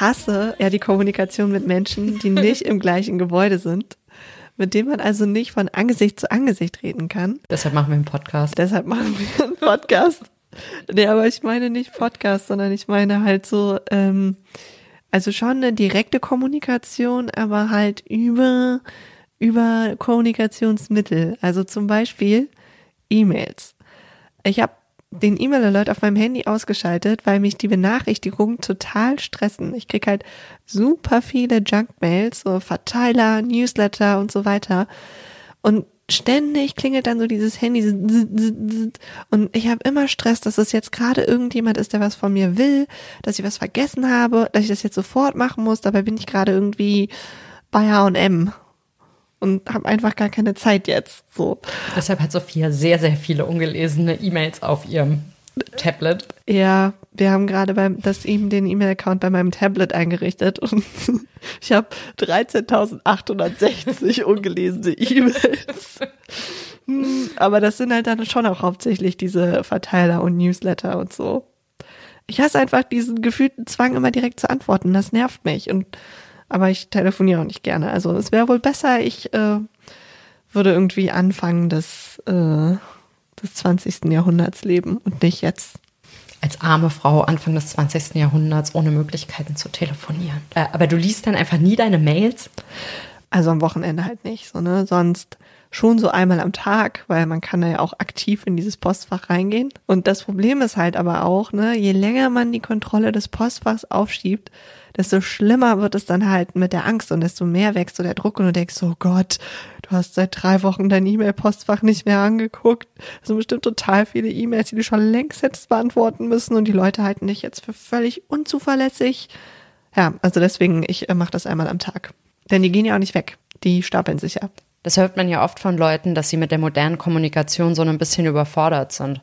hasse ja die Kommunikation mit Menschen, die nicht im gleichen Gebäude sind, mit denen man also nicht von Angesicht zu Angesicht reden kann. Deshalb machen wir einen Podcast. Deshalb machen wir einen Podcast. nee, aber ich meine nicht Podcast, sondern ich meine halt so, ähm, also schon eine direkte Kommunikation, aber halt über, über Kommunikationsmittel. Also zum Beispiel E-Mails. Ich habe den E-Mail-Alert auf meinem Handy ausgeschaltet, weil mich die Benachrichtigungen total stressen. Ich krieg halt super viele Junk-Mails, so Verteiler, Newsletter und so weiter. Und ständig klingelt dann so dieses Handy und ich habe immer Stress, dass es jetzt gerade irgendjemand ist, der was von mir will, dass ich was vergessen habe, dass ich das jetzt sofort machen muss. Dabei bin ich gerade irgendwie bei H&M und habe einfach gar keine Zeit jetzt. So. Deshalb hat Sophia sehr, sehr viele ungelesene E-Mails auf ihrem Tablet. Ja, wir haben gerade beim das eben den E-Mail-Account bei meinem Tablet eingerichtet und ich habe 13.860 ungelesene E-Mails. Hm, aber das sind halt dann schon auch hauptsächlich diese Verteiler und Newsletter und so. Ich hasse einfach diesen gefühlten Zwang, immer direkt zu antworten. Das nervt mich. Und aber ich telefoniere auch nicht gerne. Also es wäre wohl besser, ich äh, würde irgendwie anfangen des, äh, des 20. Jahrhunderts leben und nicht jetzt. Als arme Frau Anfang des 20. Jahrhunderts ohne Möglichkeiten zu telefonieren. Äh, aber du liest dann einfach nie deine Mails? Also am Wochenende halt nicht, so, ne? Sonst schon so einmal am Tag, weil man kann da ja auch aktiv in dieses Postfach reingehen. Und das Problem ist halt aber auch, ne, je länger man die Kontrolle des Postfachs aufschiebt, desto schlimmer wird es dann halt mit der Angst und desto mehr wächst so der Druck und du denkst, oh Gott, du hast seit drei Wochen dein E-Mail-Postfach nicht mehr angeguckt. Das sind bestimmt total viele E-Mails, die du schon längst hättest beantworten müssen und die Leute halten dich jetzt für völlig unzuverlässig. Ja, also deswegen, ich äh, mache das einmal am Tag. Denn die gehen ja auch nicht weg. Die stapeln sich ja. Das hört man ja oft von Leuten, dass sie mit der modernen Kommunikation so ein bisschen überfordert sind.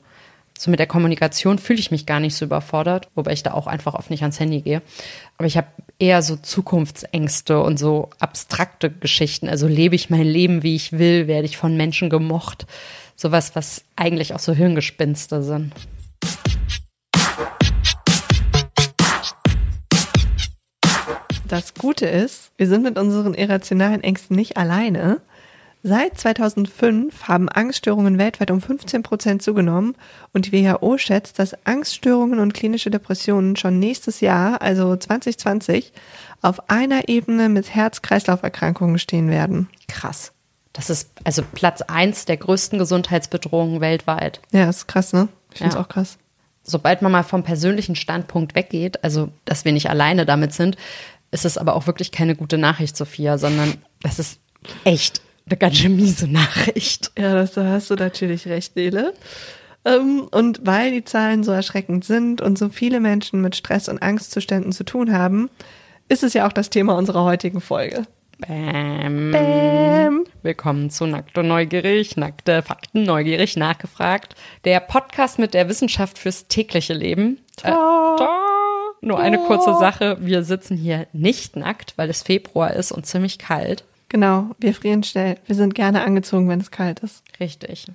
So mit der Kommunikation fühle ich mich gar nicht so überfordert, wobei ich da auch einfach oft nicht ans Handy gehe. Aber ich habe eher so Zukunftsängste und so abstrakte Geschichten. Also lebe ich mein Leben, wie ich will, werde ich von Menschen gemocht. Sowas, was eigentlich auch so Hirngespinste sind. Das Gute ist, wir sind mit unseren irrationalen Ängsten nicht alleine. Seit 2005 haben Angststörungen weltweit um 15 Prozent zugenommen und die WHO schätzt, dass Angststörungen und klinische Depressionen schon nächstes Jahr, also 2020, auf einer Ebene mit Herz-Kreislauf-Erkrankungen stehen werden. Krass. Das ist also Platz eins der größten Gesundheitsbedrohungen weltweit. Ja, ist krass, ne? Ich finde es ja. auch krass. Sobald man mal vom persönlichen Standpunkt weggeht, also dass wir nicht alleine damit sind, ist es aber auch wirklich keine gute Nachricht, Sophia, sondern das ist echt eine ganz schön miese Nachricht. Ja, das, da hast du natürlich recht, Nele. Ähm, und weil die Zahlen so erschreckend sind und so viele Menschen mit Stress und Angstzuständen zu tun haben, ist es ja auch das Thema unserer heutigen Folge. Bäm. Bäm. Willkommen zu Nackt und Neugierig, nackte Fakten, neugierig nachgefragt. Der Podcast mit der Wissenschaft fürs tägliche Leben. Äh, Nur eine kurze Sache. Wir sitzen hier nicht nackt, weil es Februar ist und ziemlich kalt. Genau, wir frieren schnell. Wir sind gerne angezogen, wenn es kalt ist. Richtig.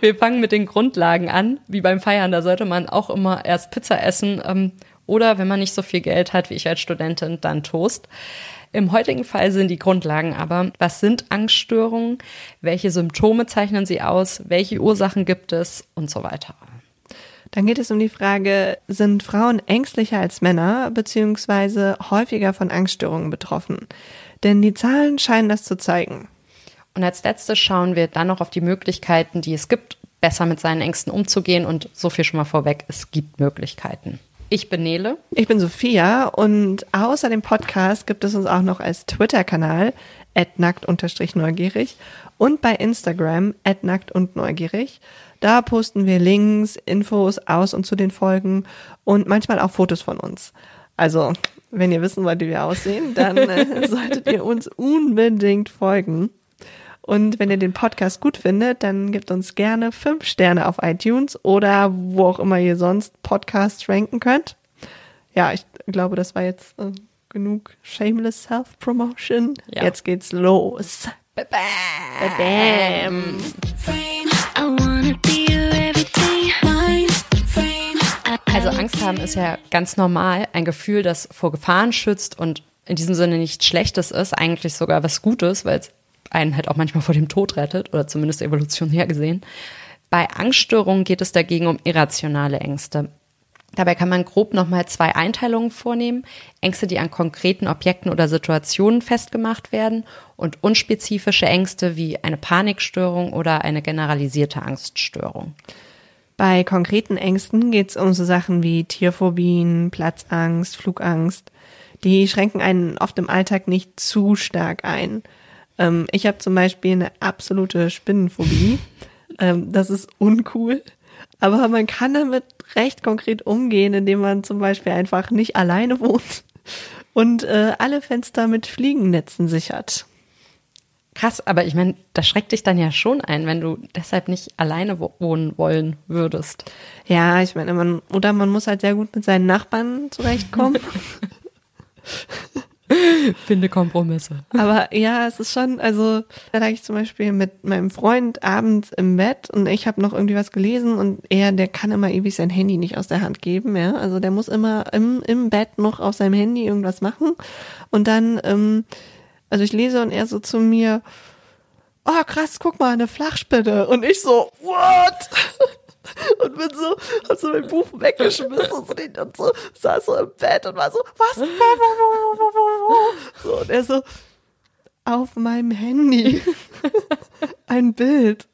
Wir fangen mit den Grundlagen an. Wie beim Feiern, da sollte man auch immer erst Pizza essen ähm, oder wenn man nicht so viel Geld hat wie ich als Studentin, dann Toast. Im heutigen Fall sind die Grundlagen aber, was sind Angststörungen, welche Symptome zeichnen sie aus, welche Ursachen gibt es und so weiter. Dann geht es um die Frage, sind Frauen ängstlicher als Männer beziehungsweise häufiger von Angststörungen betroffen? Denn die Zahlen scheinen das zu zeigen. Und als letztes schauen wir dann noch auf die Möglichkeiten, die es gibt, besser mit seinen Ängsten umzugehen. Und so viel schon mal vorweg, es gibt Möglichkeiten. Ich bin Nele. Ich bin Sophia und außer dem Podcast gibt es uns auch noch als Twitter-Kanal nackt-neugierig und bei Instagram nackt und neugierig. Da posten wir Links, Infos aus und zu den Folgen und manchmal auch Fotos von uns. Also wenn ihr wissen wollt, wie wir aussehen, dann äh, solltet ihr uns unbedingt folgen. Und wenn ihr den Podcast gut findet, dann gebt uns gerne fünf Sterne auf iTunes oder wo auch immer ihr sonst Podcasts ranken könnt. Ja, ich glaube, das war jetzt äh, genug shameless Self-Promotion. Ja. Jetzt geht's los. Bam. Bam. Also Angst haben ist ja ganz normal. Ein Gefühl, das vor Gefahren schützt und in diesem Sinne nichts Schlechtes ist, eigentlich sogar was Gutes, weil es einen halt auch manchmal vor dem Tod rettet oder zumindest evolutionär gesehen. Bei Angststörungen geht es dagegen um irrationale Ängste. Dabei kann man grob nochmal zwei Einteilungen vornehmen. Ängste, die an konkreten Objekten oder Situationen festgemacht werden und unspezifische Ängste wie eine Panikstörung oder eine generalisierte Angststörung. Bei konkreten Ängsten geht es um so Sachen wie Tierphobien, Platzangst, Flugangst. Die schränken einen oft im Alltag nicht zu stark ein. Ähm, ich habe zum Beispiel eine absolute Spinnenphobie. ähm, das ist uncool. Aber man kann damit recht konkret umgehen, indem man zum Beispiel einfach nicht alleine wohnt und äh, alle Fenster mit Fliegennetzen sichert. Krass, aber ich meine, das schreckt dich dann ja schon ein, wenn du deshalb nicht alleine wohnen wollen würdest. Ja, ich meine, man, oder man muss halt sehr gut mit seinen Nachbarn zurechtkommen. Finde Kompromisse. Aber ja, es ist schon, also da lag ich zum Beispiel mit meinem Freund abends im Bett und ich habe noch irgendwie was gelesen und er, der kann immer ewig sein Handy nicht aus der Hand geben, ja. Also der muss immer im, im Bett noch auf seinem Handy irgendwas machen. Und dann, ähm, also ich lese und er so zu mir, oh krass, guck mal, eine Flachspinne. Und ich so, what? und bin so, hab so mein Buch weggeschmissen und, so, saß so im Bett und war so, was? So, und er so, auf meinem Handy ein Bild.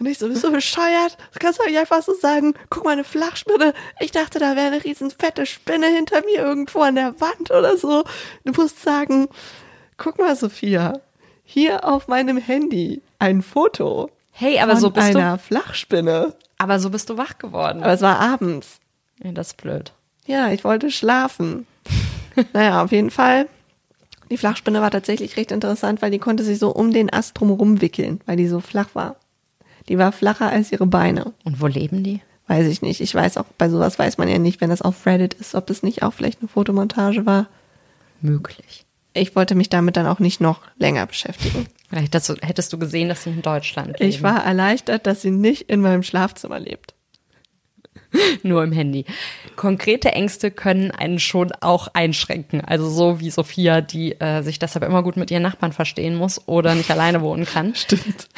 Und ich so, bist du bescheuert? Du kannst doch nicht einfach so sagen, guck mal, eine Flachspinne. Ich dachte, da wäre eine riesen fette Spinne hinter mir irgendwo an der Wand oder so. Du musst sagen, guck mal, Sophia, hier auf meinem Handy ein Foto. Hey, aber so bist einer du Flachspinne. Aber so bist du wach geworden. Aber es war abends. Ja, das ist blöd. Ja, ich wollte schlafen. naja, auf jeden Fall. Die Flachspinne war tatsächlich recht interessant, weil die konnte sich so um den Ast drumherum wickeln, weil die so flach war. Die war flacher als ihre Beine. Und wo leben die? Weiß ich nicht. Ich weiß auch, bei sowas weiß man ja nicht, wenn das auf Reddit ist, ob es nicht auch vielleicht eine Fotomontage war. Möglich. Ich wollte mich damit dann auch nicht noch länger beschäftigen. Vielleicht hättest du, hättest du gesehen, dass sie in Deutschland leben. Ich war erleichtert, dass sie nicht in meinem Schlafzimmer lebt. Nur im Handy. Konkrete Ängste können einen schon auch einschränken. Also so wie Sophia, die äh, sich deshalb immer gut mit ihren Nachbarn verstehen muss oder nicht alleine wohnen kann. Stimmt.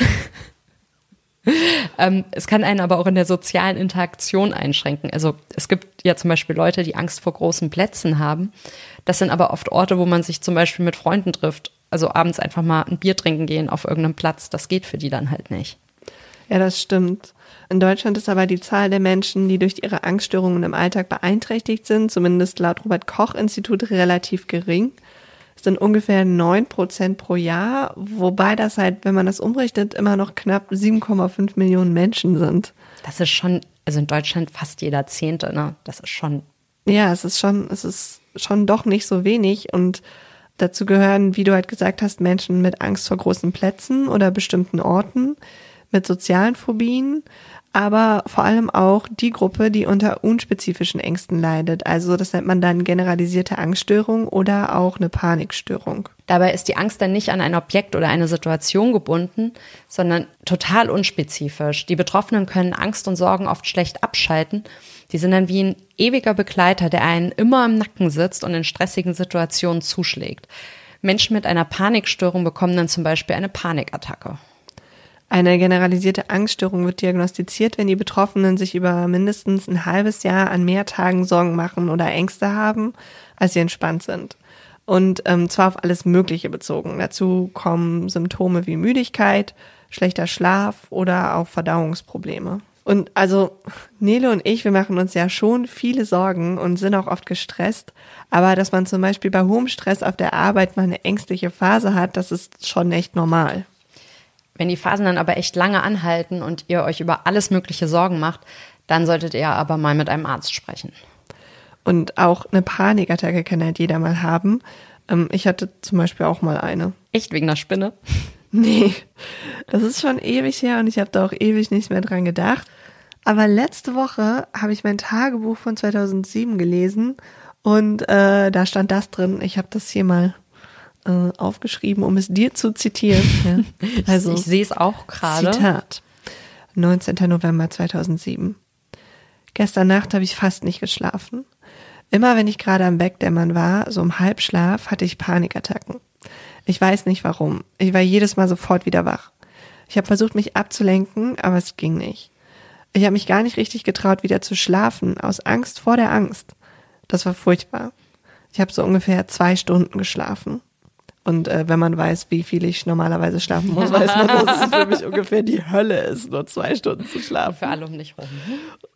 ähm, es kann einen aber auch in der sozialen Interaktion einschränken. Also es gibt ja zum Beispiel Leute, die Angst vor großen Plätzen haben. Das sind aber oft Orte, wo man sich zum Beispiel mit Freunden trifft. Also abends einfach mal ein Bier trinken gehen auf irgendeinem Platz. Das geht für die dann halt nicht. Ja, das stimmt. In Deutschland ist aber die Zahl der Menschen, die durch ihre Angststörungen im Alltag beeinträchtigt sind, zumindest laut Robert Koch Institut relativ gering. Es sind ungefähr neun Prozent pro Jahr, wobei das halt, wenn man das umrechnet, immer noch knapp 7,5 Millionen Menschen sind. Das ist schon, also in Deutschland fast jeder Zehnte, ne? Das ist schon. Ja, es ist schon, es ist schon doch nicht so wenig und dazu gehören, wie du halt gesagt hast, Menschen mit Angst vor großen Plätzen oder bestimmten Orten, mit sozialen Phobien, aber vor allem auch die Gruppe, die unter unspezifischen Ängsten leidet. Also das nennt man dann generalisierte Angststörung oder auch eine Panikstörung. Dabei ist die Angst dann nicht an ein Objekt oder eine Situation gebunden, sondern total unspezifisch. Die Betroffenen können Angst und Sorgen oft schlecht abschalten. Die sind dann wie ein ewiger Begleiter, der einen immer im Nacken sitzt und in stressigen Situationen zuschlägt. Menschen mit einer Panikstörung bekommen dann zum Beispiel eine Panikattacke. Eine generalisierte Angststörung wird diagnostiziert, wenn die Betroffenen sich über mindestens ein halbes Jahr an mehr Tagen Sorgen machen oder Ängste haben, als sie entspannt sind. Und ähm, zwar auf alles Mögliche bezogen. Dazu kommen Symptome wie Müdigkeit, schlechter Schlaf oder auch Verdauungsprobleme. Und also Nele und ich, wir machen uns ja schon viele Sorgen und sind auch oft gestresst. Aber dass man zum Beispiel bei hohem Stress auf der Arbeit mal eine ängstliche Phase hat, das ist schon echt normal. Wenn die Phasen dann aber echt lange anhalten und ihr euch über alles Mögliche Sorgen macht, dann solltet ihr aber mal mit einem Arzt sprechen. Und auch eine Panikattacke kann halt jeder mal haben. Ähm, ich hatte zum Beispiel auch mal eine. Echt wegen der Spinne? Nee, das ist schon ewig her und ich habe da auch ewig nicht mehr dran gedacht. Aber letzte Woche habe ich mein Tagebuch von 2007 gelesen und äh, da stand das drin. Ich habe das hier mal äh, aufgeschrieben, um es dir zu zitieren. Ja. Also, ich, ich sehe es auch gerade. Zitat. 19. November 2007. Gestern Nacht habe ich fast nicht geschlafen. Immer wenn ich gerade am Wegdämmern war, so im Halbschlaf, hatte ich Panikattacken. Ich weiß nicht warum. Ich war jedes Mal sofort wieder wach. Ich habe versucht, mich abzulenken, aber es ging nicht. Ich habe mich gar nicht richtig getraut, wieder zu schlafen, aus Angst vor der Angst. Das war furchtbar. Ich habe so ungefähr zwei Stunden geschlafen. Und äh, wenn man weiß, wie viel ich normalerweise schlafen muss, weiß man, dass es für mich ungefähr die Hölle ist, nur zwei Stunden zu schlafen. Für alle um dich rum.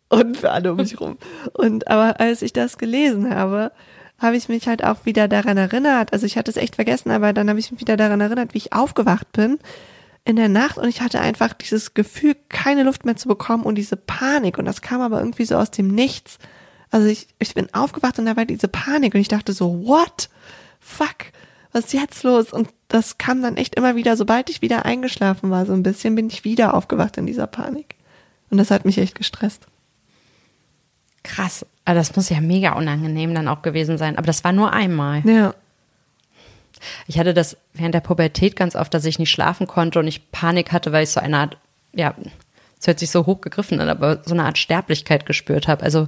Und für alle um mich rum. Und aber als ich das gelesen habe, habe ich mich halt auch wieder daran erinnert. Also ich hatte es echt vergessen, aber dann habe ich mich wieder daran erinnert, wie ich aufgewacht bin in der Nacht und ich hatte einfach dieses Gefühl, keine Luft mehr zu bekommen und diese Panik. Und das kam aber irgendwie so aus dem Nichts. Also ich, ich bin aufgewacht und da war diese Panik und ich dachte so, what? Fuck, was ist jetzt los? Und das kam dann echt immer wieder, sobald ich wieder eingeschlafen war, so ein bisschen, bin ich wieder aufgewacht in dieser Panik. Und das hat mich echt gestresst. Krass. Also das muss ja mega unangenehm dann auch gewesen sein. Aber das war nur einmal. Ja. Ich hatte das während der Pubertät ganz oft, dass ich nicht schlafen konnte und ich Panik hatte, weil ich so eine Art, ja, es hört sich so hochgegriffen an, aber so eine Art Sterblichkeit gespürt habe. Also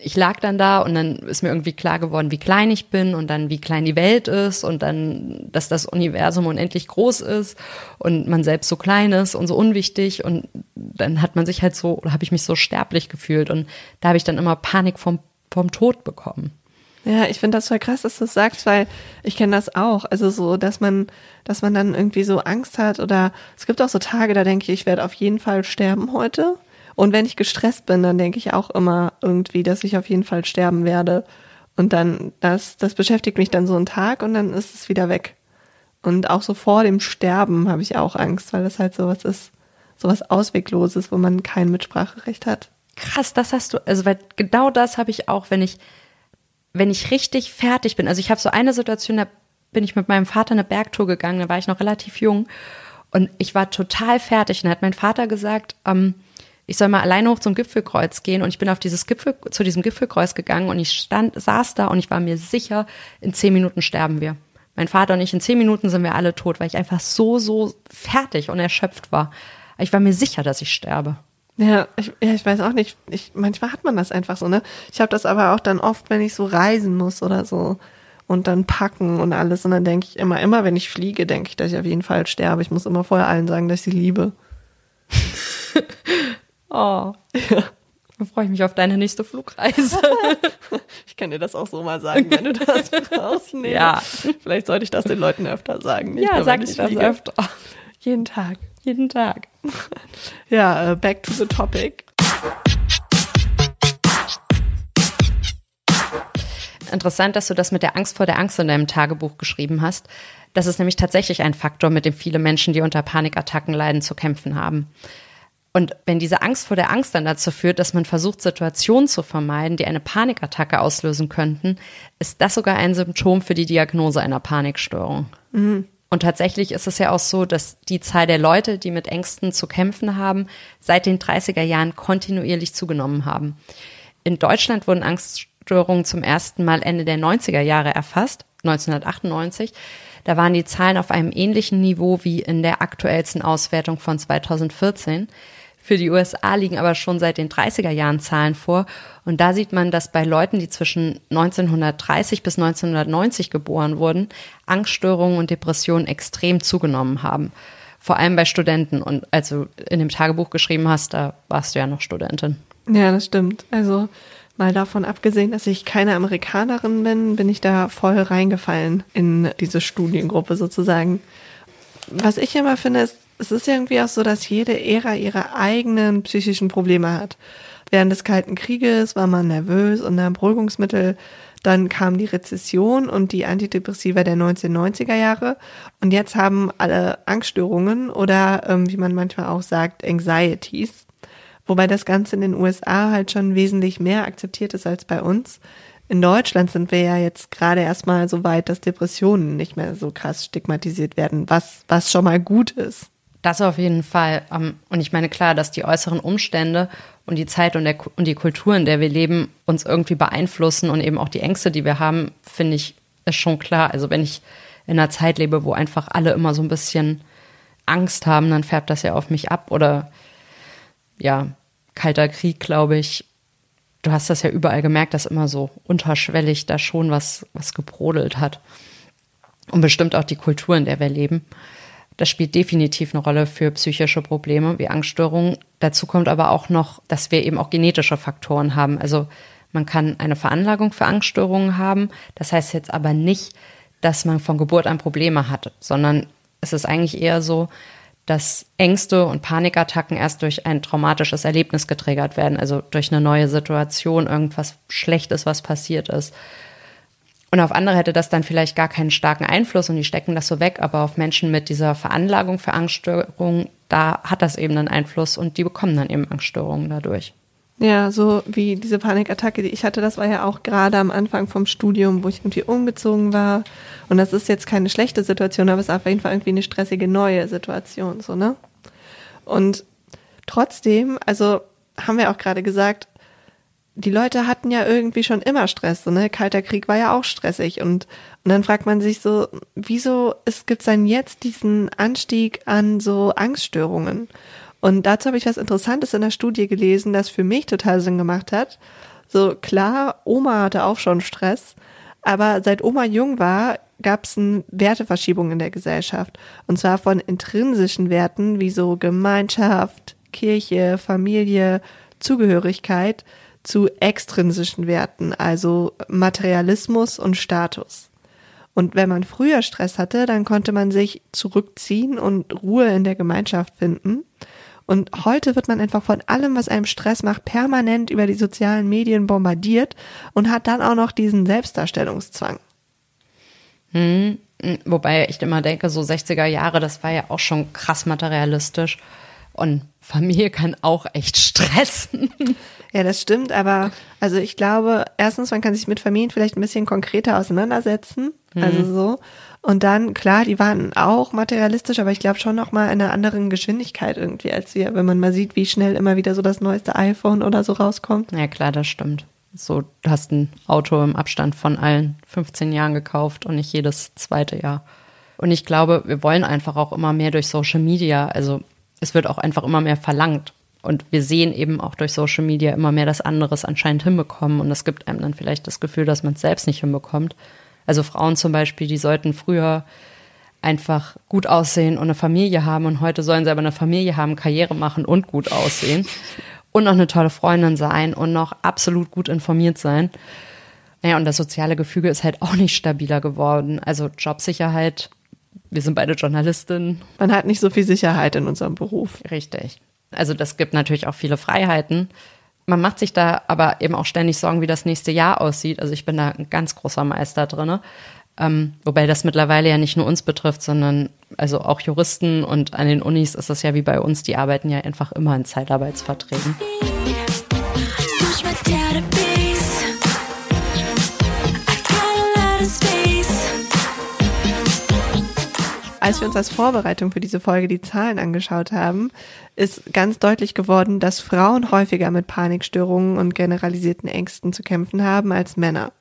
ich lag dann da und dann ist mir irgendwie klar geworden, wie klein ich bin und dann wie klein die Welt ist und dann, dass das Universum unendlich groß ist und man selbst so klein ist und so unwichtig und dann hat man sich halt so, oder habe ich mich so sterblich gefühlt und da habe ich dann immer Panik vom, vom Tod bekommen. Ja, ich finde das voll krass, dass du das sagst, weil ich kenne das auch. Also so, dass man, dass man dann irgendwie so Angst hat oder es gibt auch so Tage, da denke ich, ich werde auf jeden Fall sterben heute. Und wenn ich gestresst bin, dann denke ich auch immer irgendwie, dass ich auf jeden Fall sterben werde. Und dann, das, das beschäftigt mich dann so einen Tag und dann ist es wieder weg. Und auch so vor dem Sterben habe ich auch Angst, weil das halt sowas ist, sowas Auswegloses, wo man kein Mitspracherecht hat. Krass, das hast du, also weil genau das habe ich auch, wenn ich, wenn ich richtig fertig bin. Also ich habe so eine Situation, da bin ich mit meinem Vater eine Bergtour gegangen, da war ich noch relativ jung und ich war total fertig. Und hat mein Vater gesagt, ähm, ich soll mal alleine hoch zum Gipfelkreuz gehen und ich bin auf dieses Gipfel, zu diesem Gipfelkreuz gegangen und ich stand, saß da und ich war mir sicher, in zehn Minuten sterben wir. Mein Vater und ich, in zehn Minuten sind wir alle tot, weil ich einfach so, so fertig und erschöpft war. Ich war mir sicher, dass ich sterbe. Ja, ich, ja, ich weiß auch nicht. Ich, manchmal hat man das einfach so, ne? Ich habe das aber auch dann oft, wenn ich so reisen muss oder so und dann packen und alles. Und dann denke ich immer, immer wenn ich fliege, denke ich, dass ich auf jeden Fall sterbe. Ich muss immer vorher allen sagen, dass ich sie liebe. Oh, ja. Dann freue ich mich auf deine nächste Flugreise. ich kann dir das auch so mal sagen, wenn du das brauchst. Nee. Ja. Vielleicht sollte ich das den Leuten öfter sagen. Nicht ja, sag ich das fliege. öfter. Jeden Tag. Jeden Tag. Ja, uh, back to the topic. Interessant, dass du das mit der Angst vor der Angst in deinem Tagebuch geschrieben hast. Das ist nämlich tatsächlich ein Faktor, mit dem viele Menschen, die unter Panikattacken leiden, zu kämpfen haben. Und wenn diese Angst vor der Angst dann dazu führt, dass man versucht, Situationen zu vermeiden, die eine Panikattacke auslösen könnten, ist das sogar ein Symptom für die Diagnose einer Panikstörung. Mhm. Und tatsächlich ist es ja auch so, dass die Zahl der Leute, die mit Ängsten zu kämpfen haben, seit den 30er Jahren kontinuierlich zugenommen haben. In Deutschland wurden Angststörungen zum ersten Mal Ende der 90er Jahre erfasst, 1998. Da waren die Zahlen auf einem ähnlichen Niveau wie in der aktuellsten Auswertung von 2014. Für die USA liegen aber schon seit den 30er Jahren Zahlen vor. Und da sieht man, dass bei Leuten, die zwischen 1930 bis 1990 geboren wurden, Angststörungen und Depressionen extrem zugenommen haben. Vor allem bei Studenten. Und als du in dem Tagebuch geschrieben hast, da warst du ja noch Studentin. Ja, das stimmt. Also mal davon abgesehen, dass ich keine Amerikanerin bin, bin ich da voll reingefallen in diese Studiengruppe sozusagen. Was ich immer finde, ist, es ist irgendwie auch so, dass jede Ära ihre eigenen psychischen Probleme hat. Während des Kalten Krieges war man nervös und nahm Beruhigungsmittel. Dann kam die Rezession und die Antidepressiva der 1990er Jahre. Und jetzt haben alle Angststörungen oder, ähm, wie man manchmal auch sagt, Anxieties. Wobei das Ganze in den USA halt schon wesentlich mehr akzeptiert ist als bei uns. In Deutschland sind wir ja jetzt gerade erstmal so weit, dass Depressionen nicht mehr so krass stigmatisiert werden, was, was schon mal gut ist. Das auf jeden Fall. Ähm, und ich meine, klar, dass die äußeren Umstände und die Zeit und, der, und die Kultur, in der wir leben, uns irgendwie beeinflussen und eben auch die Ängste, die wir haben, finde ich, ist schon klar. Also wenn ich in einer Zeit lebe, wo einfach alle immer so ein bisschen Angst haben, dann färbt das ja auf mich ab oder ja, Kalter Krieg, glaube ich, du hast das ja überall gemerkt, dass immer so unterschwellig da schon was, was gebrodelt hat. Und bestimmt auch die Kultur, in der wir leben. Das spielt definitiv eine Rolle für psychische Probleme wie Angststörungen. Dazu kommt aber auch noch, dass wir eben auch genetische Faktoren haben. Also man kann eine Veranlagung für Angststörungen haben. Das heißt jetzt aber nicht, dass man von Geburt an Probleme hat, sondern es ist eigentlich eher so, dass Ängste und Panikattacken erst durch ein traumatisches Erlebnis getriggert werden, also durch eine neue Situation, irgendwas Schlechtes, was passiert ist. Und auf andere hätte das dann vielleicht gar keinen starken Einfluss und die stecken das so weg, aber auf Menschen mit dieser Veranlagung für Angststörungen, da hat das eben einen Einfluss und die bekommen dann eben Angststörungen dadurch. Ja, so wie diese Panikattacke, die ich hatte, das war ja auch gerade am Anfang vom Studium, wo ich irgendwie umgezogen war. Und das ist jetzt keine schlechte Situation, aber es ist auf jeden Fall irgendwie eine stressige neue Situation, so, ne? Und trotzdem, also haben wir auch gerade gesagt, die Leute hatten ja irgendwie schon immer Stress, so, ne? Kalter Krieg war ja auch stressig und, und dann fragt man sich so, wieso es gibt dann jetzt diesen Anstieg an so Angststörungen? Und dazu habe ich was Interessantes in der Studie gelesen, das für mich total Sinn gemacht hat. So klar, Oma hatte auch schon Stress, aber seit Oma jung war, gab es eine Werteverschiebung in der Gesellschaft. Und zwar von intrinsischen Werten wie so Gemeinschaft, Kirche, Familie, Zugehörigkeit zu extrinsischen Werten, also Materialismus und Status. Und wenn man früher Stress hatte, dann konnte man sich zurückziehen und Ruhe in der Gemeinschaft finden. Und heute wird man einfach von allem, was einem Stress macht, permanent über die sozialen Medien bombardiert und hat dann auch noch diesen Selbstdarstellungszwang. Hm, wobei ich immer denke, so 60er Jahre, das war ja auch schon krass materialistisch. Und Familie kann auch echt stressen. Ja, das stimmt, aber also ich glaube, erstens, man kann sich mit Familien vielleicht ein bisschen konkreter auseinandersetzen. Mhm. Also so. Und dann, klar, die waren auch materialistisch, aber ich glaube schon noch mal in einer anderen Geschwindigkeit irgendwie als wir, wenn man mal sieht, wie schnell immer wieder so das neueste iPhone oder so rauskommt. Ja, klar, das stimmt. So, du hast ein Auto im Abstand von allen 15 Jahren gekauft und nicht jedes zweite Jahr. Und ich glaube, wir wollen einfach auch immer mehr durch Social Media. Also es wird auch einfach immer mehr verlangt. Und wir sehen eben auch durch Social Media immer mehr, dass anderes anscheinend hinbekommen. Und das gibt einem dann vielleicht das Gefühl, dass man es selbst nicht hinbekommt. Also Frauen zum Beispiel, die sollten früher einfach gut aussehen und eine Familie haben und heute sollen sie aber eine Familie haben, Karriere machen und gut aussehen und noch eine tolle Freundin sein und noch absolut gut informiert sein. Naja, und das soziale Gefüge ist halt auch nicht stabiler geworden. Also Jobsicherheit, wir sind beide Journalistinnen. Man hat nicht so viel Sicherheit in unserem Beruf. Richtig. Also das gibt natürlich auch viele Freiheiten. Man macht sich da aber eben auch ständig Sorgen, wie das nächste Jahr aussieht. Also ich bin da ein ganz großer Meister drin. Ähm, wobei das mittlerweile ja nicht nur uns betrifft, sondern also auch Juristen und an den Unis ist es ja wie bei uns, die arbeiten ja einfach immer in Zeitarbeitsverträgen. Als wir uns als Vorbereitung für diese Folge die Zahlen angeschaut haben, ist ganz deutlich geworden, dass Frauen häufiger mit Panikstörungen und generalisierten Ängsten zu kämpfen haben als Männer.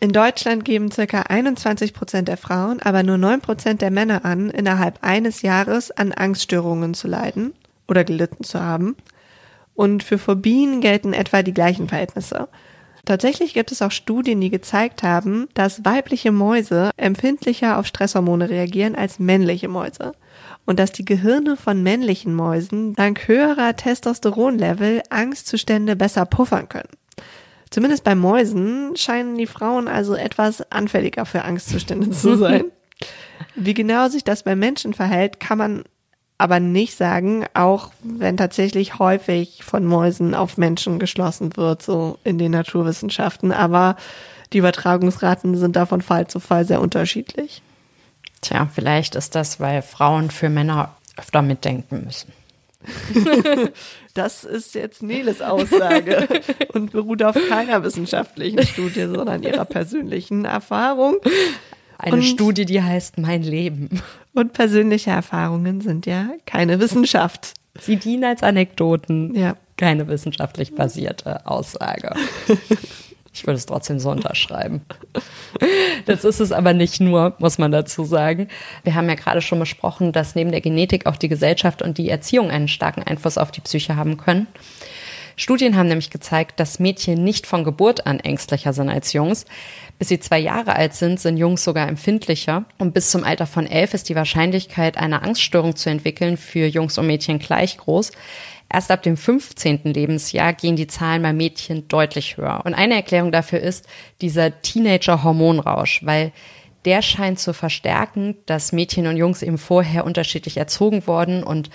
In Deutschland geben circa 21 Prozent der Frauen, aber nur 9 Prozent der Männer an, innerhalb eines Jahres an Angststörungen zu leiden oder gelitten zu haben. Und für Phobien gelten etwa die gleichen Verhältnisse. Tatsächlich gibt es auch Studien, die gezeigt haben, dass weibliche Mäuse empfindlicher auf Stresshormone reagieren als männliche Mäuse. Und dass die Gehirne von männlichen Mäusen dank höherer Testosteronlevel Angstzustände besser puffern können. Zumindest bei Mäusen scheinen die Frauen also etwas anfälliger für Angstzustände zu sein. Wie genau sich das bei Menschen verhält, kann man aber nicht sagen, auch wenn tatsächlich häufig von Mäusen auf Menschen geschlossen wird, so in den Naturwissenschaften. Aber die Übertragungsraten sind da von Fall zu Fall sehr unterschiedlich. Tja, vielleicht ist das, weil Frauen für Männer öfter mitdenken müssen. das ist jetzt Neles Aussage und beruht auf keiner wissenschaftlichen Studie, sondern ihrer persönlichen Erfahrung. Eine und, Studie, die heißt Mein Leben. Und persönliche Erfahrungen sind ja keine Wissenschaft. Sie dienen als Anekdoten. Ja. Keine wissenschaftlich basierte Aussage. Ich würde es trotzdem so unterschreiben. Das ist es aber nicht nur, muss man dazu sagen. Wir haben ja gerade schon besprochen, dass neben der Genetik auch die Gesellschaft und die Erziehung einen starken Einfluss auf die Psyche haben können. Studien haben nämlich gezeigt, dass Mädchen nicht von Geburt an ängstlicher sind als Jungs. Bis sie zwei Jahre alt sind, sind Jungs sogar empfindlicher. Und bis zum Alter von elf ist die Wahrscheinlichkeit, eine Angststörung zu entwickeln, für Jungs und Mädchen gleich groß. Erst ab dem 15. Lebensjahr gehen die Zahlen bei Mädchen deutlich höher. Und eine Erklärung dafür ist dieser Teenager-Hormonrausch, weil der scheint zu verstärken, dass Mädchen und Jungs eben vorher unterschiedlich erzogen worden und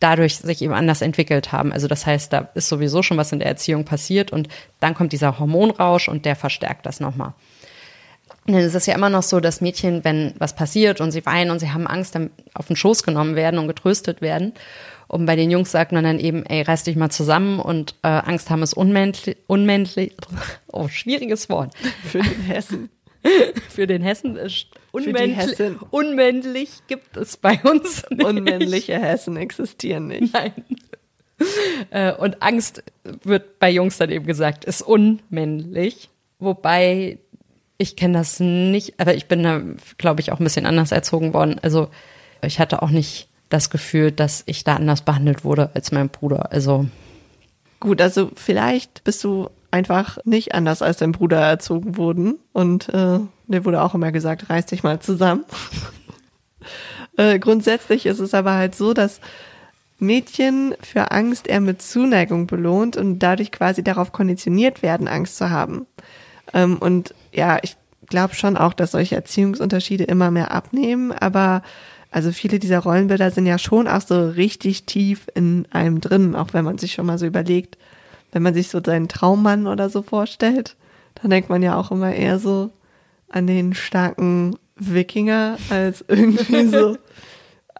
dadurch sich eben anders entwickelt haben. Also das heißt, da ist sowieso schon was in der Erziehung passiert und dann kommt dieser Hormonrausch und der verstärkt das nochmal. Denn es ist ja immer noch so, dass Mädchen, wenn was passiert und sie weinen und sie haben Angst, dann auf den Schoß genommen werden und getröstet werden. Und bei den Jungs sagt man dann eben, ey, reiß dich mal zusammen und äh, Angst haben ist unmännlich, unmännlich, oh, schwieriges Wort. Für den Hessen. Für den Hessen ist unmännlich, unmännlich gibt es bei uns nicht. Unmännliche Hessen existieren nicht. Nein. Äh, und Angst wird bei Jungs dann eben gesagt, ist unmännlich. Wobei ich kenne das nicht, aber ich bin da, glaube ich, auch ein bisschen anders erzogen worden. Also ich hatte auch nicht das Gefühl, dass ich da anders behandelt wurde als mein Bruder. Also gut, also vielleicht bist du einfach nicht anders als dein Bruder erzogen wurden. Und äh, der wurde auch immer gesagt, reiß dich mal zusammen. äh, grundsätzlich ist es aber halt so, dass Mädchen für Angst eher mit Zuneigung belohnt und dadurch quasi darauf konditioniert werden, Angst zu haben. Ähm, und ja, ich glaube schon auch, dass solche Erziehungsunterschiede immer mehr abnehmen, aber also viele dieser Rollenbilder sind ja schon auch so richtig tief in einem drin, auch wenn man sich schon mal so überlegt, wenn man sich so seinen Traummann oder so vorstellt, dann denkt man ja auch immer eher so an den starken Wikinger als irgendwie so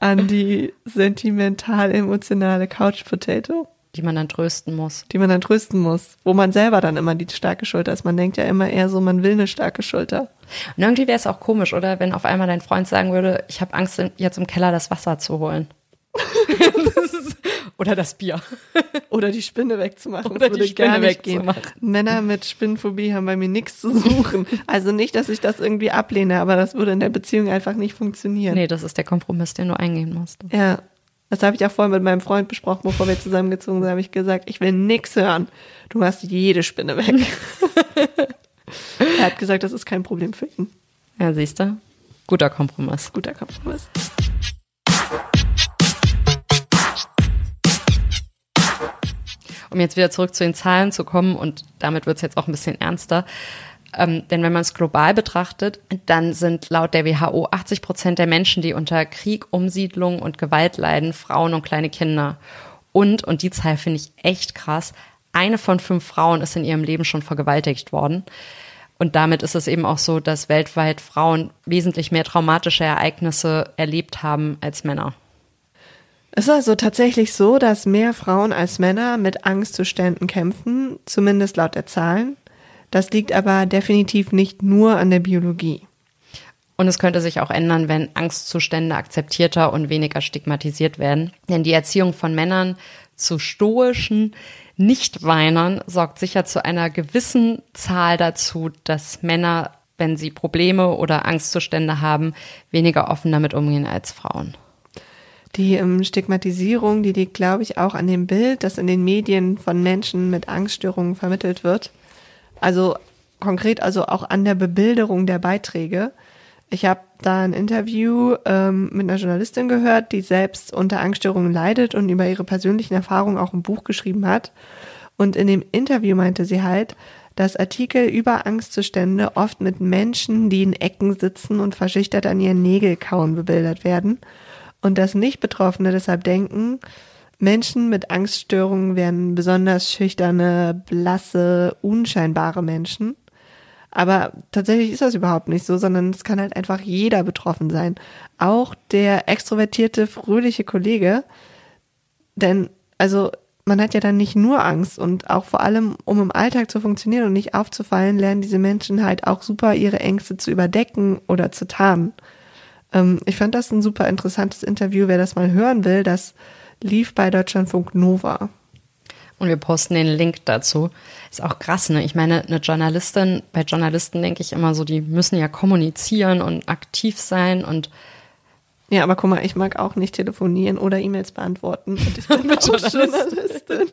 an die sentimental-emotionale Couch Potato. Die man dann trösten muss. Die man dann trösten muss. Wo man selber dann immer die starke Schulter ist. Man denkt ja immer eher so, man will eine starke Schulter. Und irgendwie wäre es auch komisch, oder? Wenn auf einmal dein Freund sagen würde, ich habe Angst, jetzt im Keller das Wasser zu holen. Oder das Bier. Oder die Spinne wegzumachen. Oder die Spinne wegzumachen. Männer mit Spinnenphobie haben bei mir nichts zu suchen. Also nicht, dass ich das irgendwie ablehne, aber das würde in der Beziehung einfach nicht funktionieren. Nee, das ist der Kompromiss, den du eingehen musst. Ja. Das habe ich auch vorhin mit meinem Freund besprochen, bevor wir zusammengezogen sind, habe ich gesagt, ich will nichts hören. Du machst jede Spinne weg. er hat gesagt, das ist kein Problem für ihn. Ja, siehst du? Guter Kompromiss. Guter Kompromiss. Um jetzt wieder zurück zu den Zahlen zu kommen, und damit wird es jetzt auch ein bisschen ernster, ähm, denn wenn man es global betrachtet, dann sind laut der WHO 80 Prozent der Menschen, die unter Krieg, Umsiedlung und Gewalt leiden, Frauen und kleine Kinder. Und, und die Zahl finde ich echt krass, eine von fünf Frauen ist in ihrem Leben schon vergewaltigt worden. Und damit ist es eben auch so, dass weltweit Frauen wesentlich mehr traumatische Ereignisse erlebt haben als Männer. Es ist also tatsächlich so, dass mehr Frauen als Männer mit Angstzuständen kämpfen, zumindest laut der Zahlen. Das liegt aber definitiv nicht nur an der Biologie. Und es könnte sich auch ändern, wenn Angstzustände akzeptierter und weniger stigmatisiert werden. Denn die Erziehung von Männern zu stoischen Nichtweinern sorgt sicher zu einer gewissen Zahl dazu, dass Männer, wenn sie Probleme oder Angstzustände haben, weniger offen damit umgehen als Frauen. Die ähm, Stigmatisierung, die liegt, glaube ich, auch an dem Bild, das in den Medien von Menschen mit Angststörungen vermittelt wird. Also konkret also auch an der Bebilderung der Beiträge. Ich habe da ein Interview ähm, mit einer Journalistin gehört, die selbst unter Angststörungen leidet und über ihre persönlichen Erfahrungen auch ein Buch geschrieben hat. Und in dem Interview meinte sie halt, dass Artikel über Angstzustände oft mit Menschen, die in Ecken sitzen und verschüchtert an ihren Nägel kauen, bebildert werden und dass Nicht-Betroffene deshalb denken, Menschen mit Angststörungen wären besonders schüchterne, blasse, unscheinbare Menschen. Aber tatsächlich ist das überhaupt nicht so, sondern es kann halt einfach jeder betroffen sein. Auch der extrovertierte, fröhliche Kollege. Denn, also, man hat ja dann nicht nur Angst und auch vor allem, um im Alltag zu funktionieren und nicht aufzufallen, lernen diese Menschen halt auch super ihre Ängste zu überdecken oder zu tarnen. Ähm, ich fand das ein super interessantes Interview. Wer das mal hören will, das lief bei Deutschlandfunk Nova. Und wir posten den Link dazu. Ist auch krass, ne? Ich meine, eine Journalistin, bei Journalisten denke ich immer so, die müssen ja kommunizieren und aktiv sein und Ja, aber guck mal, ich mag auch nicht telefonieren oder E-Mails beantworten. Und ich bin auch Journalistin.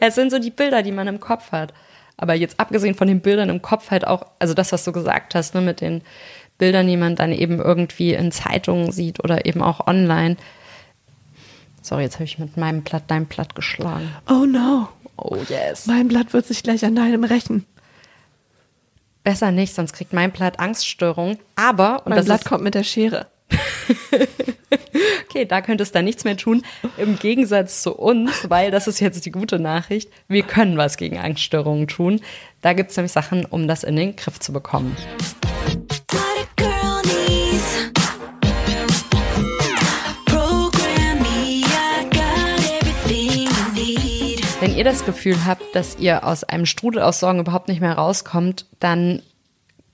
Es sind so die Bilder, die man im Kopf hat. Aber jetzt abgesehen von den Bildern im Kopf halt auch, also das, was du gesagt hast, ne, mit den Bildern, die man dann eben irgendwie in Zeitungen sieht oder eben auch online. Sorry, jetzt habe ich mit meinem Blatt dein Blatt geschlagen. Oh no. Oh yes. Mein Blatt wird sich gleich an deinem rächen. Besser nicht, sonst kriegt mein Blatt Angststörung. Aber, und Mein das Blatt ist, kommt mit der Schere. okay, da könnte es dann nichts mehr tun. Im Gegensatz zu uns, weil das ist jetzt die gute Nachricht, wir können was gegen Angststörungen tun. Da gibt es nämlich Sachen, um das in den Griff zu bekommen. Wenn ihr das Gefühl habt, dass ihr aus einem Strudel aus Sorgen überhaupt nicht mehr rauskommt, dann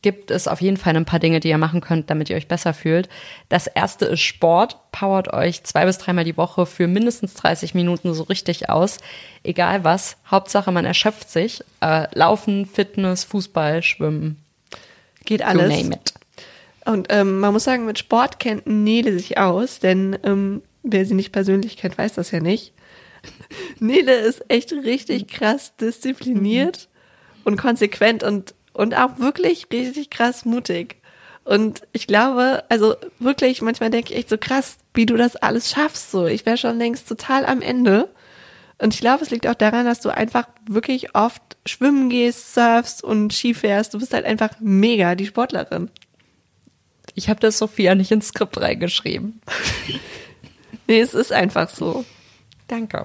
gibt es auf jeden Fall ein paar Dinge, die ihr machen könnt, damit ihr euch besser fühlt. Das erste ist Sport. Powert euch zwei bis dreimal die Woche für mindestens 30 Minuten so richtig aus. Egal was. Hauptsache, man erschöpft sich. Äh, Laufen, Fitness, Fußball, Schwimmen. Geht You alles. name it. Und ähm, man muss sagen, mit Sport kennt Nele sich aus, denn ähm, wer sie nicht persönlich kennt, weiß das ja nicht. Nele ist echt richtig krass diszipliniert und konsequent und, und auch wirklich richtig krass mutig. Und ich glaube, also wirklich, manchmal denke ich echt so krass, wie du das alles schaffst. So, ich wäre schon längst total am Ende. Und ich glaube, es liegt auch daran, dass du einfach wirklich oft schwimmen gehst, surfst und Ski fährst. Du bist halt einfach mega die Sportlerin. Ich habe das Sophia nicht ins Skript reingeschrieben. Nee, es ist einfach so. Danke.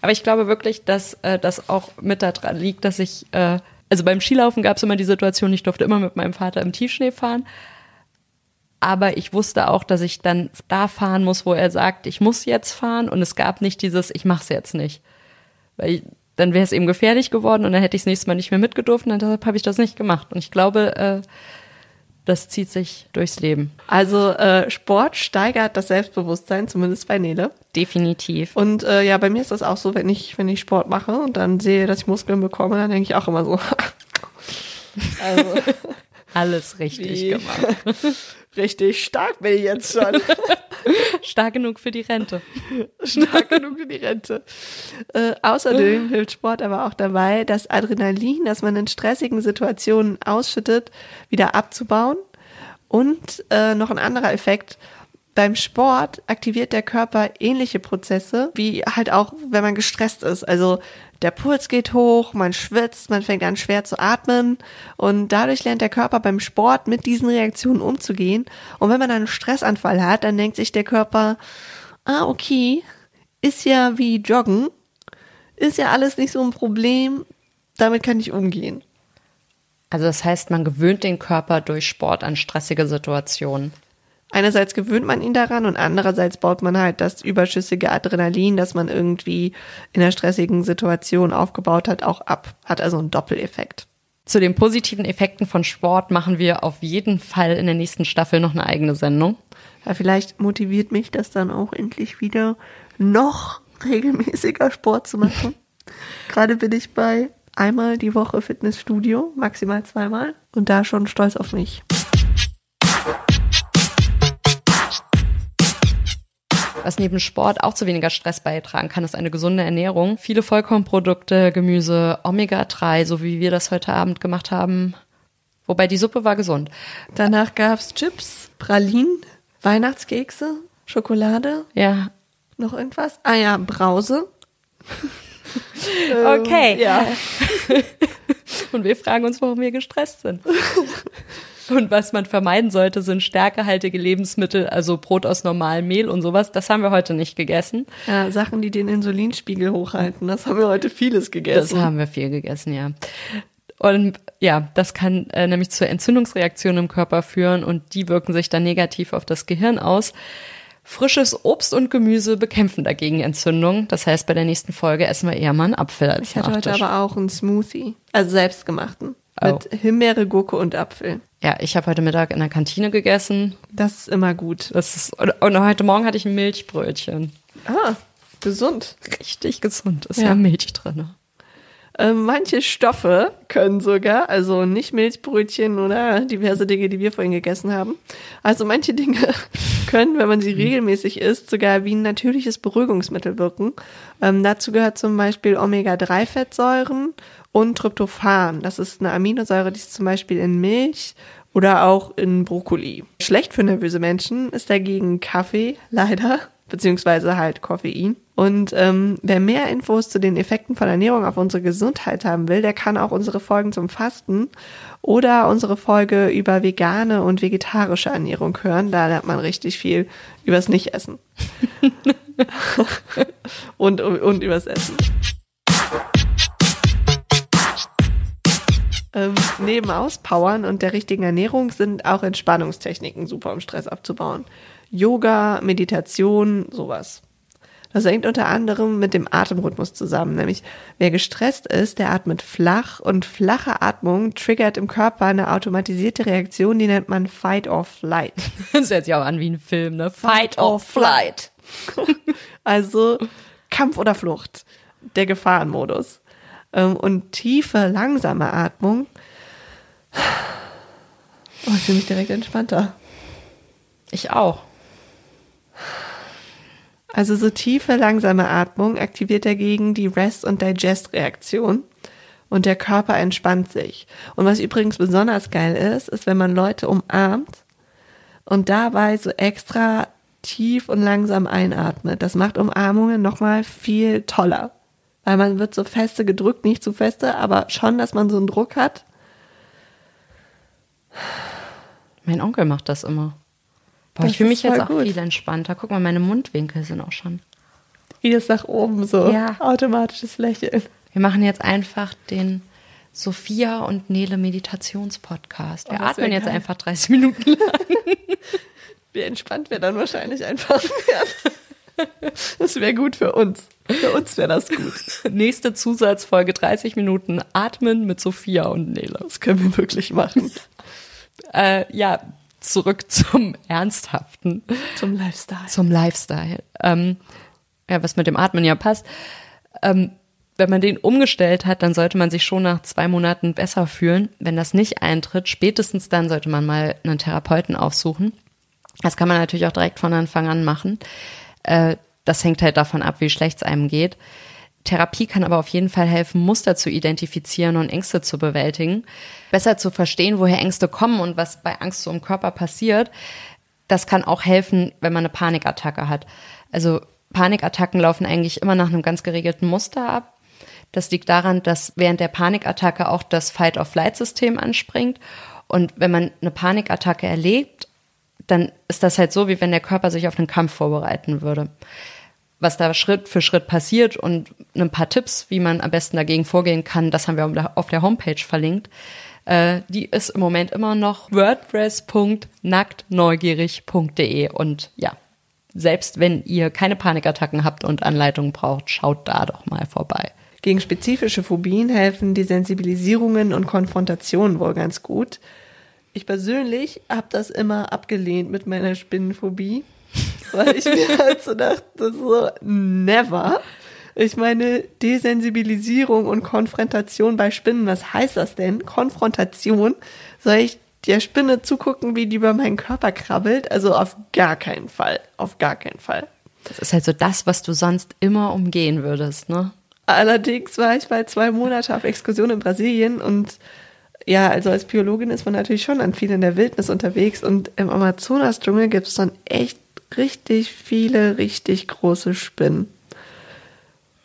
Aber ich glaube wirklich, dass äh, das auch mit daran liegt, dass ich, äh, also beim Skilaufen gab es immer die Situation, ich durfte immer mit meinem Vater im Tiefschnee fahren. Aber ich wusste auch, dass ich dann da fahren muss, wo er sagt, ich muss jetzt fahren. Und es gab nicht dieses, ich mach's jetzt nicht. Weil ich, dann wäre es eben gefährlich geworden und dann hätte ich das nächste Mal nicht mehr mitgedurft und deshalb habe ich das nicht gemacht. Und ich glaube, äh, das zieht sich durchs Leben. Also äh, Sport steigert das Selbstbewusstsein, zumindest bei Nele. Definitiv. Und äh, ja, bei mir ist das auch so, wenn ich, wenn ich Sport mache und dann sehe, dass ich Muskeln bekomme, dann denke ich auch immer so. also Alles richtig Wie? gemacht. richtig stark bin ich jetzt schon. Stark genug für die Rente. stark genug für die Rente. Äh, außerdem hilft Sport aber auch dabei, das Adrenalin, das man in stressigen Situationen ausschüttet, wieder abzubauen. Und äh, noch ein anderer Effekt. Beim Sport aktiviert der Körper ähnliche Prozesse, wie halt auch, wenn man gestresst ist. Also der Puls geht hoch, man schwitzt, man fängt an schwer zu atmen und dadurch lernt der Körper beim Sport mit diesen Reaktionen umzugehen. Und wenn man einen Stressanfall hat, dann denkt sich der Körper, ah, okay, ist ja wie Joggen, ist ja alles nicht so ein Problem, damit kann ich umgehen. Also das heißt, man gewöhnt den Körper durch Sport an stressige Situationen. Einerseits gewöhnt man ihn daran und andererseits baut man halt das überschüssige Adrenalin, das man irgendwie in einer stressigen Situation aufgebaut hat, auch ab. Hat also einen Doppeleffekt. Zu den positiven Effekten von Sport machen wir auf jeden Fall in der nächsten Staffel noch eine eigene Sendung. Ja, vielleicht motiviert mich das dann auch endlich wieder noch regelmäßiger Sport zu machen. Gerade bin ich bei einmal die Woche Fitnessstudio, maximal zweimal und da schon stolz auf mich. Was neben Sport auch zu weniger Stress beitragen kann, ist eine gesunde Ernährung. Viele Vollkornprodukte, Gemüse, Omega-3, so wie wir das heute Abend gemacht haben. Wobei die Suppe war gesund. Danach gab's Chips, Pralinen, Weihnachtskekse, Schokolade, Ja. noch irgendwas? Ah ja, Brause. Okay. Ja. Und wir fragen uns, warum wir gestresst sind. Und was man vermeiden sollte, sind stärkehaltige Lebensmittel, also Brot aus normalem Mehl und sowas. Das haben wir heute nicht gegessen. ja, Sachen, die den Insulinspiegel hochhalten. Das haben wir heute vieles Das gegessen. haben wir viel gegessen, ja. Und ja, das kann äh, nämlich zu Entzündungsreaktionen im Körper führen und die wirken sich dann negativ auf das Gehirn aus. Frisches Obst und Gemüse bekämpfen dagegen Entzündung. Das heißt, bei der nächsten Folge essen wir eher mal einen Apfel als ich hatte heute aber auch einen Smoothie, also selbstgemachten. Oh. Mit Himbeere, Gurke und Apfel. Ja, ich habe heute Mittag in der Kantine gegessen. Das ist immer gut. Das ist, und, heute Morgen hatte ich ein Milchbrötchen. Ah, gesund. Richtig gesund. Ist Ja. ja, Milch drin. Äh, manche Stoffe können sogar, also nicht Milchbrötchen oder diverse Dinge, die wir vorhin gegessen haben. Also manche Dinge können, wenn man sie regelmäßig isst, sogar wie ein natürliches Beruhigungsmittel wirken. Ähm, dazu gehört zum Beispiel Omega-3-Fettsäuren und Tryptophan. Das ist eine Aminosäure, die ist zum Beispiel in Milch oder auch in Brokkoli. Schlecht für nervöse Menschen ist dagegen Kaffee, leider, beziehungsweise halt Koffein. Und ähm, wer mehr Infos zu den Effekten von Ernährung auf unsere Gesundheit haben will, der kann auch unsere Folgen zum Fasten oder unsere Folge über vegane und vegetarische Ernährung hören. Da lernt man richtig viel übers Nicht-Essen. und, und übers Essen. Ähm, neben Auspowern und der richtigen Ernährung sind auch Entspannungstechniken super, um Stress abzubauen. Yoga, Meditation, sowas. Das hängt unter anderem mit dem Atemrhythmus zusammen. Nämlich, wer gestresst ist, der atmet flach und flache Atmung triggert im Körper eine automatisierte Reaktion, die nennt man Fight or Flight. Das hört sich auch an wie ein Film, ne? Fight or Flight. Also Kampf oder Flucht, der Gefahrenmodus. Ähm, Und tiefe, langsame Atmung. Oh, ich fühle mich direkt entspannter. Ich auch. Also so tiefe, langsame Atmung aktiviert dagegen die Rest- und Digest-Reaktion und der Körper entspannt sich. Und was übrigens besonders geil ist, ist, wenn man Leute umarmt und dabei so extra tief und langsam einatmet. Das macht Umarmungen nochmal viel toller. Weil man wird so feste gedrückt, nicht zu feste, aber schon, dass man so einen Druck hat. Mein Onkel macht das immer. Boah, Das ich fühle mich jetzt auch gut. viel entspannter. Guck mal, meine Mundwinkel sind auch schon. Wie das nach oben so. Ja. Automatisches Lächeln. Wir machen jetzt einfach den Sophia und Nele Meditationspodcast. Wir Oh, das wär atmen jetzt einfach 30 Minuten lang. Wie entspannt wir dann wahrscheinlich einfach werden. Das wäre gut für uns. Für uns wäre das gut. Nächste Zusatzfolge 30 Minuten Atmen mit Sophia und Nele. Das können wir wirklich machen. Äh, ja, zurück zum Ernsthaften. Zum Lifestyle. zum Lifestyle. Ähm, ja, was mit dem Atmen ja passt. Ähm, wenn man den umgestellt hat, dann sollte man sich schon nach zwei Monaten besser fühlen. Wenn das nicht eintritt, spätestens dann sollte man mal einen Therapeuten aufsuchen. Das kann man natürlich auch direkt von Anfang an machen. Äh, das hängt halt davon ab, wie schlecht es einem geht. Therapie kann aber auf jeden Fall helfen, Muster zu identifizieren und Ängste zu bewältigen. Besser zu verstehen, woher Ängste kommen und was bei Angst so im Körper passiert. Das kann auch helfen, wenn man eine Panikattacke hat. Also Panikattacken laufen eigentlich immer nach einem ganz geregelten Muster ab. Das liegt daran, dass während der Panikattacke auch das Fight-of-Flight-System anspringt. Und wenn man eine Panikattacke erlebt, dann ist das halt so, wie wenn der Körper sich auf einen Kampf vorbereiten würde. Was da Schritt für Schritt passiert und ein paar Tipps, wie man am besten dagegen vorgehen kann, das haben wir auf der Homepage verlinkt. Äh, die ist im Moment immer noch wordpress.nacktneugierig.de und ja, selbst wenn ihr keine Panikattacken habt und Anleitungen braucht, schaut da doch mal vorbei. Gegen spezifische Phobien helfen die Sensibilisierungen und Konfrontationen wohl ganz gut. Ich persönlich habe das immer abgelehnt mit meiner Spinnenphobie, weil ich mir halt so dachte, so never. Ich meine, Desensibilisierung und Konfrontation bei Spinnen, was heißt das denn? Konfrontation? Soll ich der Spinne zugucken, wie die über meinen Körper krabbelt? Also auf gar keinen Fall. Auf gar keinen Fall. Das ist halt so das, was du sonst immer umgehen würdest, ne? Allerdings war ich bei zwei Monate auf Exkursion in Brasilien und ja, also als Biologin ist man natürlich schon an viel in der Wildnis unterwegs und im Amazonas-Dschungel gibt es dann echt richtig viele, richtig große Spinnen.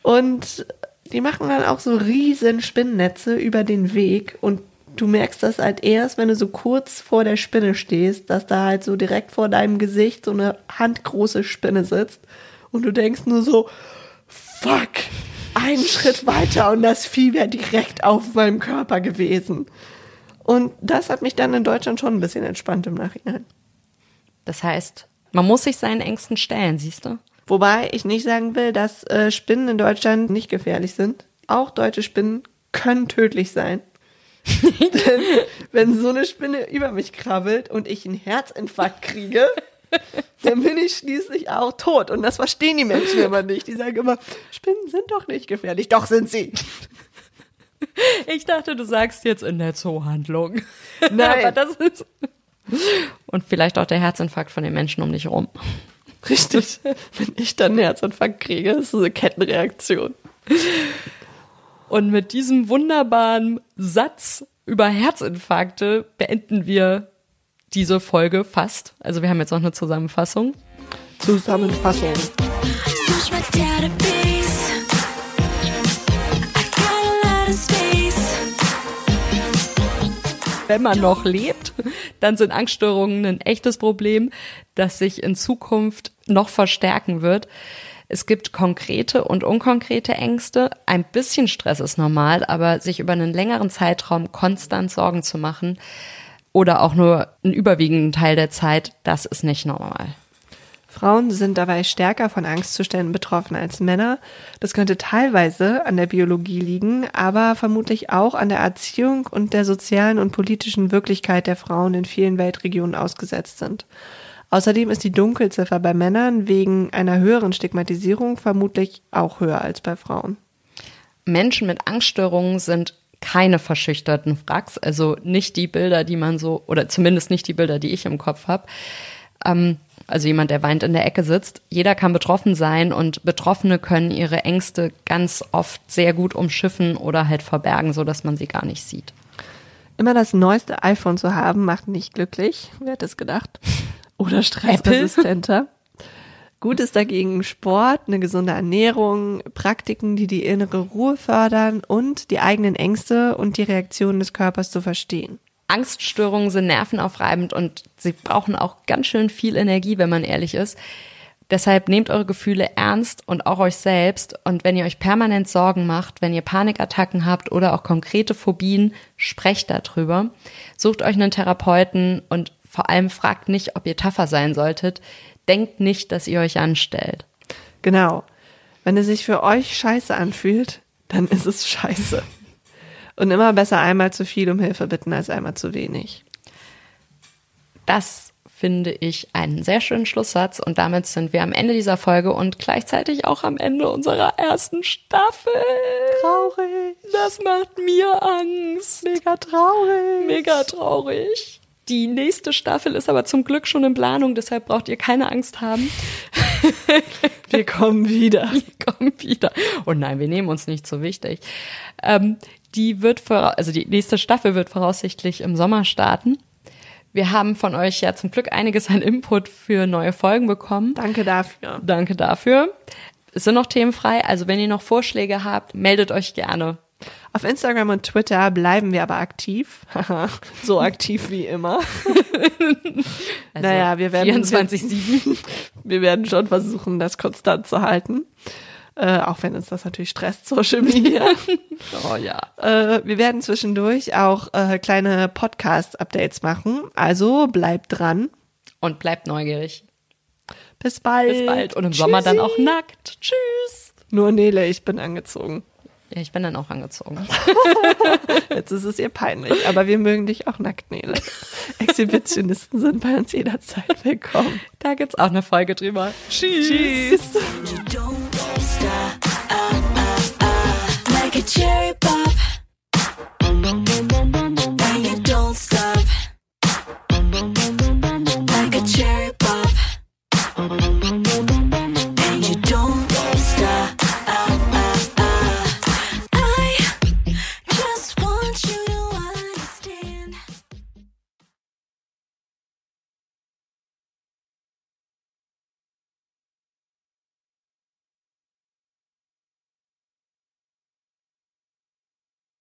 Und die machen dann auch so riesen Spinnennetze über den Weg und du merkst das halt erst, wenn du so kurz vor der Spinne stehst, dass da halt so direkt vor deinem Gesicht so eine handgroße Spinne sitzt und du denkst nur so, fuck, einen Schritt weiter und das Vieh wäre direkt auf meinem Körper gewesen. Und das hat mich dann in Deutschland schon ein bisschen entspannt im Nachhinein. Das heißt, man muss sich seinen Ängsten stellen, siehst du? Wobei ich nicht sagen will, dass äh, Spinnen in Deutschland nicht gefährlich sind. Auch deutsche Spinnen können tödlich sein. Denn wenn so eine Spinne über mich krabbelt und ich einen Herzinfarkt kriege, dann bin ich schließlich auch tot. Und das verstehen die Menschen immer nicht. Die sagen immer, Spinnen sind doch nicht gefährlich. Doch sind sie. Ich dachte, du sagst jetzt in der Zoohandlung. Nein. Aber das ist. Und vielleicht auch der Herzinfarkt von den Menschen um dich rum. Richtig. Wenn ich dann einen Herzinfarkt kriege, ist es eine Kettenreaktion. Und mit diesem wunderbaren Satz über Herzinfarkte beenden wir diese Folge fast. Also wir haben jetzt noch eine Zusammenfassung. Zusammenfassung. Wenn man noch lebt, dann sind Angststörungen ein echtes Problem, das sich in Zukunft noch verstärken wird. Es gibt konkrete und unkonkrete Ängste. Ein bisschen Stress ist normal, aber sich über einen längeren Zeitraum konstant Sorgen zu machen oder auch nur einen überwiegenden Teil der Zeit, das ist nicht normal. Frauen sind dabei stärker von Angstzuständen betroffen als Männer. Das könnte teilweise an der Biologie liegen, aber vermutlich auch an der Erziehung und der sozialen und politischen Wirklichkeit der Frauen in vielen Weltregionen ausgesetzt sind. Außerdem ist die Dunkelziffer bei Männern wegen einer höheren Stigmatisierung vermutlich auch höher als bei Frauen. Menschen mit Angststörungen sind keine verschüchterten Wracks, also nicht die Bilder, die man so, oder zumindest nicht die Bilder, die ich im Kopf habe. Ähm, also jemand, der weint in der Ecke sitzt. Jeder kann betroffen sein und Betroffene können ihre Ängste ganz oft sehr gut umschiffen oder halt verbergen, so dass man sie gar nicht sieht. Immer das neueste iPhone zu haben, macht nicht glücklich. Wer hätte es gedacht? Oder stressresistenter. Gut ist dagegen Sport, eine gesunde Ernährung, Praktiken, die die innere Ruhe fördern und die eigenen Ängste und die Reaktionen des Körpers zu verstehen. Angststörungen sind nervenaufreibend und sie brauchen auch ganz schön viel Energie, wenn man ehrlich ist. Deshalb nehmt eure Gefühle ernst und auch euch selbst. Und wenn ihr euch permanent Sorgen macht, wenn ihr Panikattacken habt oder auch konkrete Phobien, sprecht darüber. Sucht euch einen Therapeuten und vor allem fragt nicht, ob ihr tougher sein solltet. Denkt nicht, dass ihr euch anstellt. Genau. Wenn es sich für euch scheiße anfühlt, dann ist es scheiße. Und immer besser einmal zu viel um Hilfe bitten als einmal zu wenig. Das finde ich einen sehr schönen Schlusssatz und damit sind wir am Ende dieser Folge und gleichzeitig auch am Ende unserer ersten Staffel. Traurig. Das macht mir Angst. Mega traurig. Mega traurig. Die nächste Staffel ist aber zum Glück schon in Planung, deshalb braucht ihr keine Angst haben. Wir kommen wieder. Die kommen wieder. Und nein, wir nehmen uns nicht so wichtig. Ähm, die wird, also die nächste Staffel wird voraussichtlich im Sommer starten. Wir haben von euch ja zum Glück einiges an Input für neue Folgen bekommen. Danke dafür. Danke dafür. Es sind noch themenfrei, also wenn ihr noch Vorschläge habt, meldet euch gerne. Auf Instagram und Twitter bleiben wir aber aktiv. so aktiv wie immer. Also Naja, wir werden- 24-7. Wir werden schon versuchen, das konstant zu halten. Äh, auch wenn uns das natürlich stresst, Social Media. Oh ja. äh, wir werden zwischendurch auch äh, kleine Podcast-Updates machen. Also bleibt dran. Und bleibt neugierig. Bis bald. Bis bald. Und im Sommer dann auch Tschüssi. nackt. Tschüss. Nur Nele, ich bin angezogen. Ja, ich bin dann auch angezogen. Jetzt ist es ihr peinlich, aber wir mögen dich auch nackt, Nele. Exhibitionisten sind bei uns jederzeit willkommen. Da gibt es auch eine Folge drüber. Tschüss. Tschüss. cherry pop.